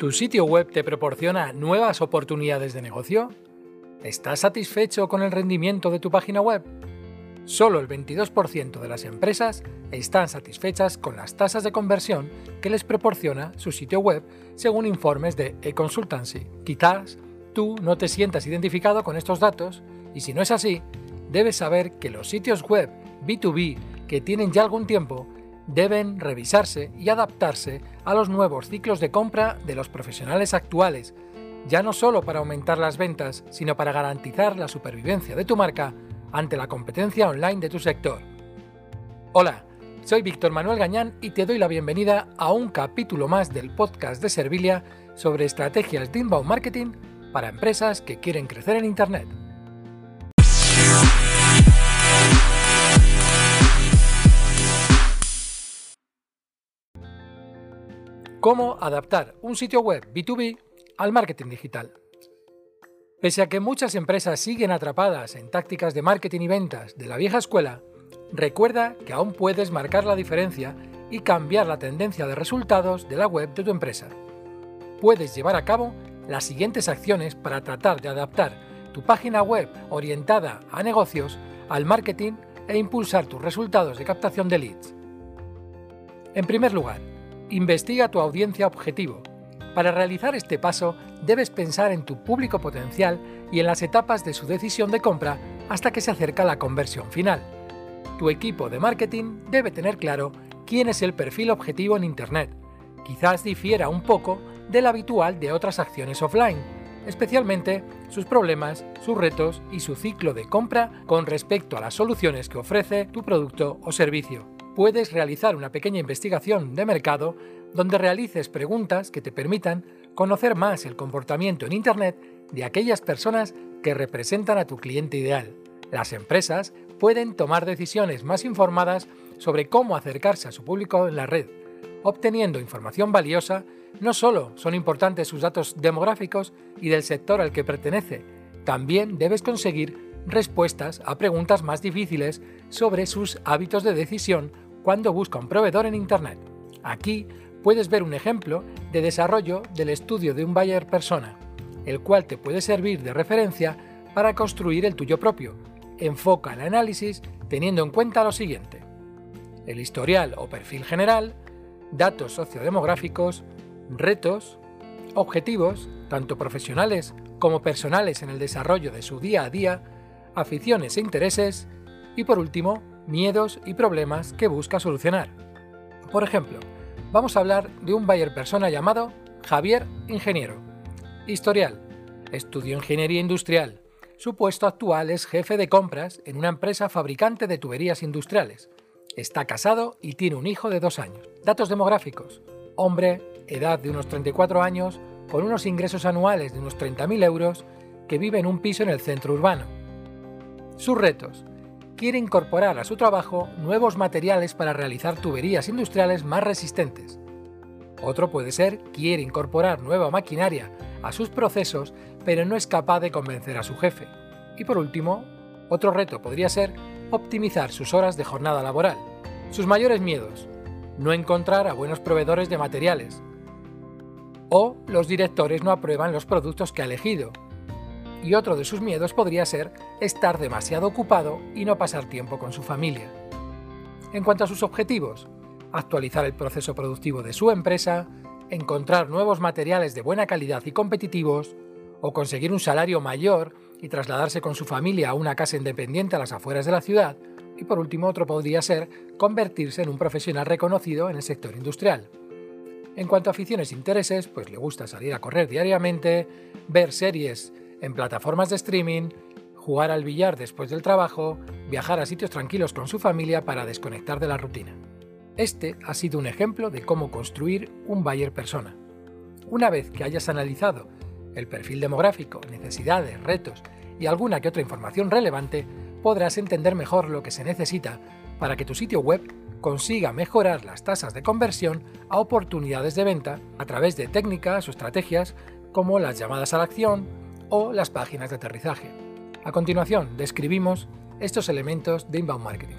¿Tu sitio web te proporciona nuevas oportunidades de negocio? ¿Estás satisfecho con el rendimiento de tu página web? Solo el 22% de las empresas están satisfechas con las tasas de conversión que les proporciona su sitio web, según informes de eConsultancy. Quizás tú no te sientas identificado con estos datos y si no es así, debes saber que los sitios web B2B que tienen ya algún tiempo deben revisarse y adaptarse a los nuevos ciclos de compra de los profesionales actuales, ya no solo para aumentar las ventas, sino para garantizar la supervivencia de tu marca ante la competencia online de tu sector. Hola, soy Víctor Manuel Gañán y te doy la bienvenida a un capítulo más del podcast de Servilia sobre estrategias de inbound marketing para empresas que quieren crecer en Internet. Cómo adaptar un sitio web B2B al marketing digital. Pese a que muchas empresas siguen atrapadas en tácticas de marketing y ventas de la vieja escuela, recuerda que aún puedes marcar la diferencia y cambiar la tendencia de resultados de la web de tu empresa. Puedes llevar a cabo las siguientes acciones para tratar de adaptar tu página web orientada a negocios al marketing e impulsar tus resultados de captación de leads. En primer lugar, Investiga tu audiencia objetivo. Para realizar este paso, debes pensar en tu público potencial y en las etapas de su decisión de compra hasta que se acerca la conversión final. Tu equipo de marketing debe tener claro quién es el perfil objetivo en Internet. Quizás difiera un poco del habitual de otras acciones offline, especialmente sus problemas, sus retos y su ciclo de compra con respecto a las soluciones que ofrece tu producto o servicio puedes realizar una pequeña investigación de mercado donde realices preguntas que te permitan conocer más el comportamiento en Internet de aquellas personas que representan a tu cliente ideal. Las empresas pueden tomar decisiones más informadas sobre cómo acercarse a su público en la red. Obteniendo información valiosa, no solo son importantes sus datos demográficos y del sector al que pertenece, también debes conseguir respuestas a preguntas más difíciles sobre sus hábitos de decisión cuando busca un proveedor en Internet. Aquí puedes ver un ejemplo de desarrollo del estudio de un buyer persona, el cual te puede servir de referencia para construir el tuyo propio. Enfoca el análisis teniendo en cuenta lo siguiente. El historial o perfil general, datos sociodemográficos, retos, objetivos, tanto profesionales como personales en el desarrollo de su día a día, aficiones e intereses, y por último, miedos y problemas que busca solucionar. Por ejemplo, vamos a hablar de un buyer persona llamado Javier Ingeniero. Historial. Estudió ingeniería industrial. Su puesto actual es jefe de compras en una empresa fabricante de tuberías industriales. Está casado y tiene un hijo de dos años. Datos demográficos. Hombre, edad de unos 34 años, con unos ingresos anuales de unos 30.000 euros, que vive en un piso en el centro urbano. Sus retos quiere incorporar a su trabajo nuevos materiales para realizar tuberías industriales más resistentes. Otro puede ser quiere incorporar nueva maquinaria a sus procesos, pero no es capaz de convencer a su jefe. Y por último, otro reto podría ser optimizar sus horas de jornada laboral. Sus mayores miedos, no encontrar a buenos proveedores de materiales. O los directores no aprueban los productos que ha elegido, y otro de sus miedos podría ser estar demasiado ocupado y no pasar tiempo con su familia. En cuanto a sus objetivos, actualizar el proceso productivo de su empresa, encontrar nuevos materiales de buena calidad y competitivos, o conseguir un salario mayor y trasladarse con su familia a una casa independiente a las afueras de la ciudad, y por último otro podría ser convertirse en un profesional reconocido en el sector industrial. En cuanto a aficiones e intereses, pues le gusta salir a correr diariamente, ver series en plataformas de streaming, jugar al billar después del trabajo, viajar a sitios tranquilos con su familia para desconectar de la rutina. Este ha sido un ejemplo de cómo construir un buyer persona. Una vez que hayas analizado el perfil demográfico, necesidades, retos y alguna que otra información relevante, podrás entender mejor lo que se necesita para que tu sitio web consiga mejorar las tasas de conversión a oportunidades de venta a través de técnicas o estrategias como las llamadas a la acción, o las páginas de aterrizaje. A continuación, describimos estos elementos de inbound marketing.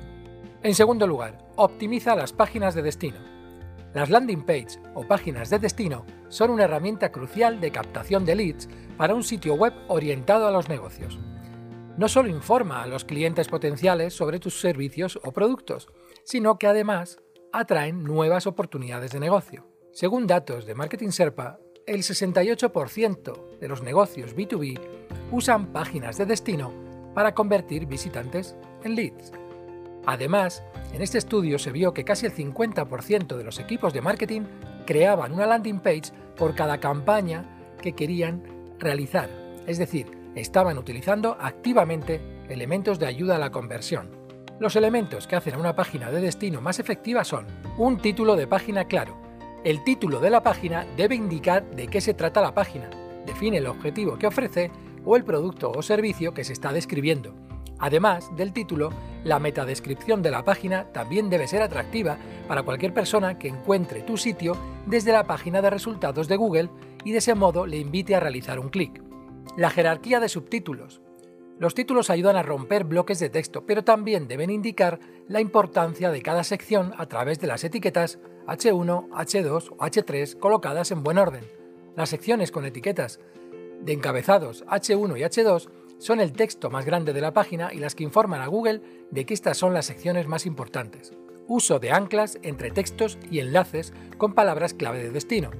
En segundo lugar, optimiza las páginas de destino. Las landing page o páginas de destino son una herramienta crucial de captación de leads para un sitio web orientado a los negocios. No solo informa a los clientes potenciales sobre tus servicios o productos, sino que además atraen nuevas oportunidades de negocio. Según datos de Marketing Serpa, el 68% de los negocios B2B usan páginas de destino para convertir visitantes en leads. Además, en este estudio se vio que casi el 50% de los equipos de marketing creaban una landing page por cada campaña que querían realizar, es decir, estaban utilizando activamente elementos de ayuda a la conversión. Los elementos que hacen a una página de destino más efectiva son un título de página claro. El título de la página debe indicar de qué se trata la página, define el objetivo que ofrece o el producto o servicio que se está describiendo. Además del título, la metadescripción de la página también debe ser atractiva para cualquier persona que encuentre tu sitio desde la página de resultados de Google y de ese modo le invite a realizar un clic. La jerarquía de subtítulos. Los títulos ayudan a romper bloques de texto, pero también deben indicar la importancia de cada sección a través de las etiquetas H1, H2 o H3 colocadas en buen orden. Las secciones con etiquetas de encabezados H1 y H2 son el texto más grande de la página y las que informan a Google de que estas son las secciones más importantes. Uso de anclas entre textos y enlaces con palabras clave de destino.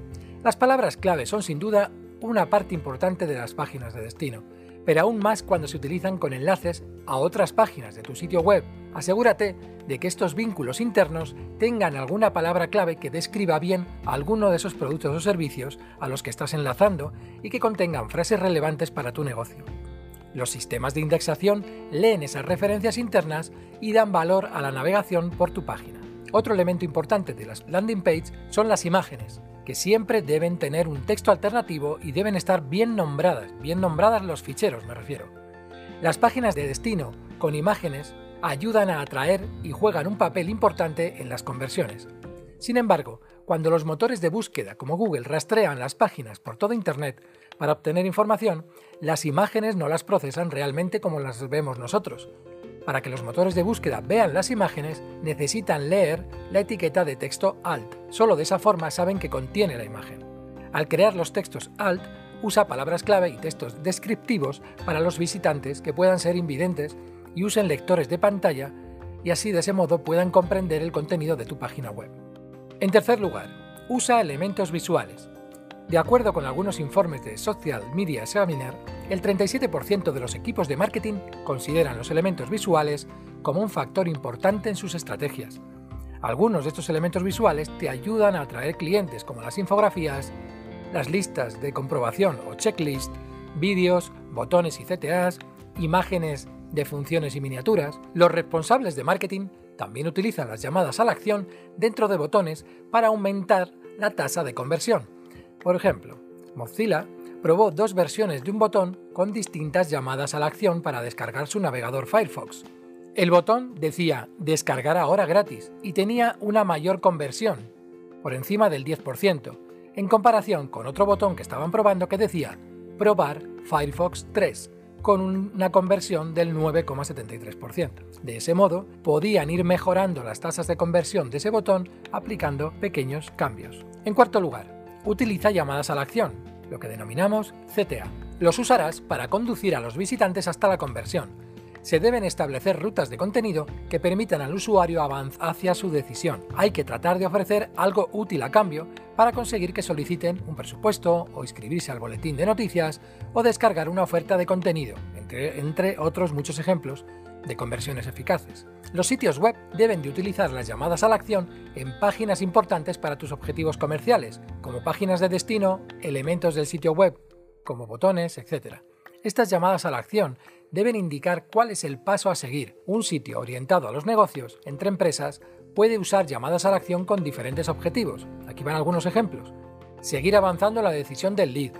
Las palabras clave son sin duda una parte importante de las páginas de destino, pero aún más cuando se utilizan con enlaces a otras páginas de tu sitio web. Asegúrate de que estos vínculos internos tengan alguna palabra clave que describa bien alguno de esos productos o servicios a los que estás enlazando y que contengan frases relevantes para tu negocio. Los sistemas de indexación leen esas referencias internas y dan valor a la navegación por tu página. Otro elemento importante de las landing pages son las imágenes, que siempre deben tener un texto alternativo y deben estar bien nombradas, bien nombradas los ficheros me refiero. Las páginas de destino con imágenes ayudan a atraer y juegan un papel importante en las conversiones. Sin embargo, cuando los motores de búsqueda como Google rastrean las páginas por todo Internet, para obtener información, las imágenes no las procesan realmente como las vemos nosotros. Para que los motores de búsqueda vean las imágenes, necesitan leer la etiqueta de texto alt. Solo de esa forma saben que contiene la imagen. Al crear los textos alt, usa palabras clave y textos descriptivos para los visitantes que puedan ser invidentes y usen lectores de pantalla y así de ese modo puedan comprender el contenido de tu página web. En tercer lugar, usa elementos visuales. De acuerdo con algunos informes de Social Media Examiner, el 37% de los equipos de marketing consideran los elementos visuales como un factor importante en sus estrategias. Algunos de estos elementos visuales te ayudan a atraer clientes como las infografías, las listas de comprobación o checklist, vídeos, botones y CTAs, imágenes de funciones y miniaturas. Los responsables de marketing también utilizan las llamadas a la acción dentro de botones para aumentar la tasa de conversión por ejemplo, Mozilla probó dos versiones de un botón con distintas llamadas a la acción para descargar su navegador Firefox. El botón decía descargar ahora gratis y tenía una mayor conversión, por encima del 10%, en comparación con otro botón que estaban probando que decía probar Firefox 3, con una conversión del 9,73%. De ese modo, podían ir mejorando las tasas de conversión de ese botón aplicando pequeños cambios. En cuarto lugar, utiliza llamadas a la acción, lo que denominamos CTA. Los usarás para conducir a los visitantes hasta la conversión. Se deben establecer rutas de contenido que permitan al usuario avanzar hacia su decisión. Hay que tratar de ofrecer algo útil a cambio para conseguir que soliciten un presupuesto o inscribirse al boletín de noticias o descargar una oferta de contenido, entre, entre otros muchos ejemplos de conversiones eficaces. Los sitios web deben de utilizar las llamadas a la acción en páginas importantes para tus objetivos comerciales, como páginas de destino, elementos del sitio web, como botones, etc. Estas llamadas a la acción deben indicar cuál es el paso a seguir. Un sitio orientado a los negocios entre empresas puede usar llamadas a la acción con diferentes objetivos. Aquí van algunos ejemplos. Seguir avanzando la decisión del lead.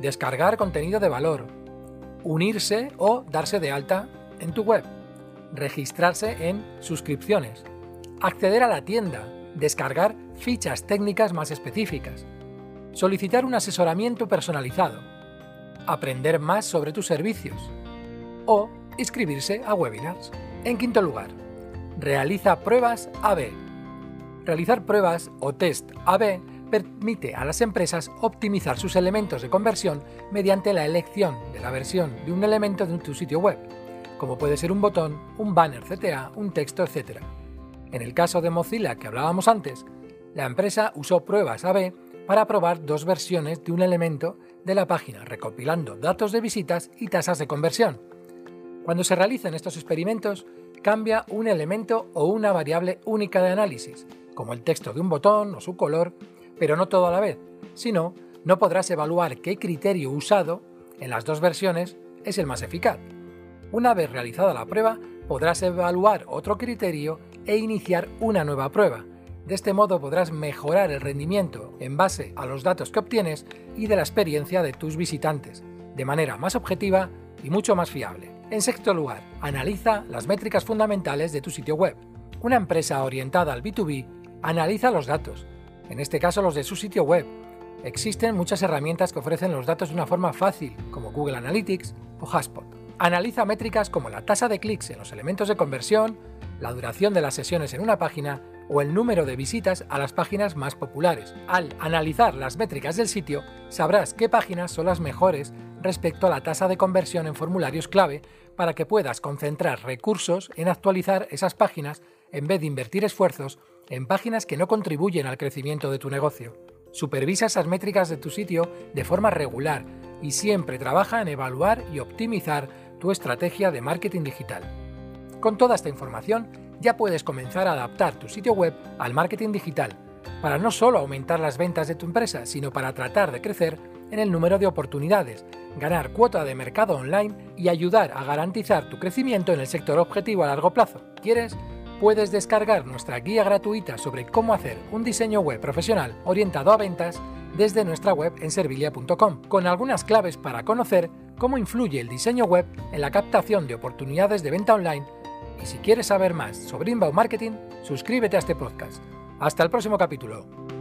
Descargar contenido de valor. Unirse o darse de alta en tu web, registrarse en suscripciones, acceder a la tienda, descargar fichas técnicas más específicas, solicitar un asesoramiento personalizado, aprender más sobre tus servicios o inscribirse a webinars. En quinto lugar, realiza pruebas AB. Realizar pruebas o test AB permite a las empresas optimizar sus elementos de conversión mediante la elección de la versión de un elemento de tu sitio web, como puede ser un botón, un banner CTA, un texto, etc. En el caso de Mozilla que hablábamos antes, la empresa usó pruebas AB para probar dos versiones de un elemento de la página, recopilando datos de visitas y tasas de conversión. Cuando se realizan estos experimentos, cambia un elemento o una variable única de análisis, como el texto de un botón o su color, pero no todo a la vez, sino no podrás evaluar qué criterio usado en las dos versiones es el más eficaz. Una vez realizada la prueba, podrás evaluar otro criterio e iniciar una nueva prueba. De este modo podrás mejorar el rendimiento en base a los datos que obtienes y de la experiencia de tus visitantes, de manera más objetiva y mucho más fiable. En sexto lugar, analiza las métricas fundamentales de tu sitio web. Una empresa orientada al B2B analiza los datos, en este caso los de su sitio web. Existen muchas herramientas que ofrecen los datos de una forma fácil, como Google Analytics o Haspot. Analiza métricas como la tasa de clics en los elementos de conversión, la duración de las sesiones en una página o el número de visitas a las páginas más populares. Al analizar las métricas del sitio, sabrás qué páginas son las mejores respecto a la tasa de conversión en formularios clave para que puedas concentrar recursos en actualizar esas páginas en vez de invertir esfuerzos en páginas que no contribuyen al crecimiento de tu negocio. Supervisa esas métricas de tu sitio de forma regular y siempre trabaja en evaluar y optimizar tu estrategia de marketing digital. Con toda esta información, ya puedes comenzar a adaptar tu sitio web al marketing digital, para no solo aumentar las ventas de tu empresa, sino para tratar de crecer en el número de oportunidades, ganar cuota de mercado online y ayudar a garantizar tu crecimiento en el sector objetivo a largo plazo. ¿Quieres? Puedes descargar nuestra guía gratuita sobre cómo hacer un diseño web profesional orientado a ventas desde nuestra web en servilia.com, con algunas claves para conocer cómo influye el diseño web en la captación de oportunidades de venta online. Y si quieres saber más sobre inbound marketing, suscríbete a este podcast. Hasta el próximo capítulo.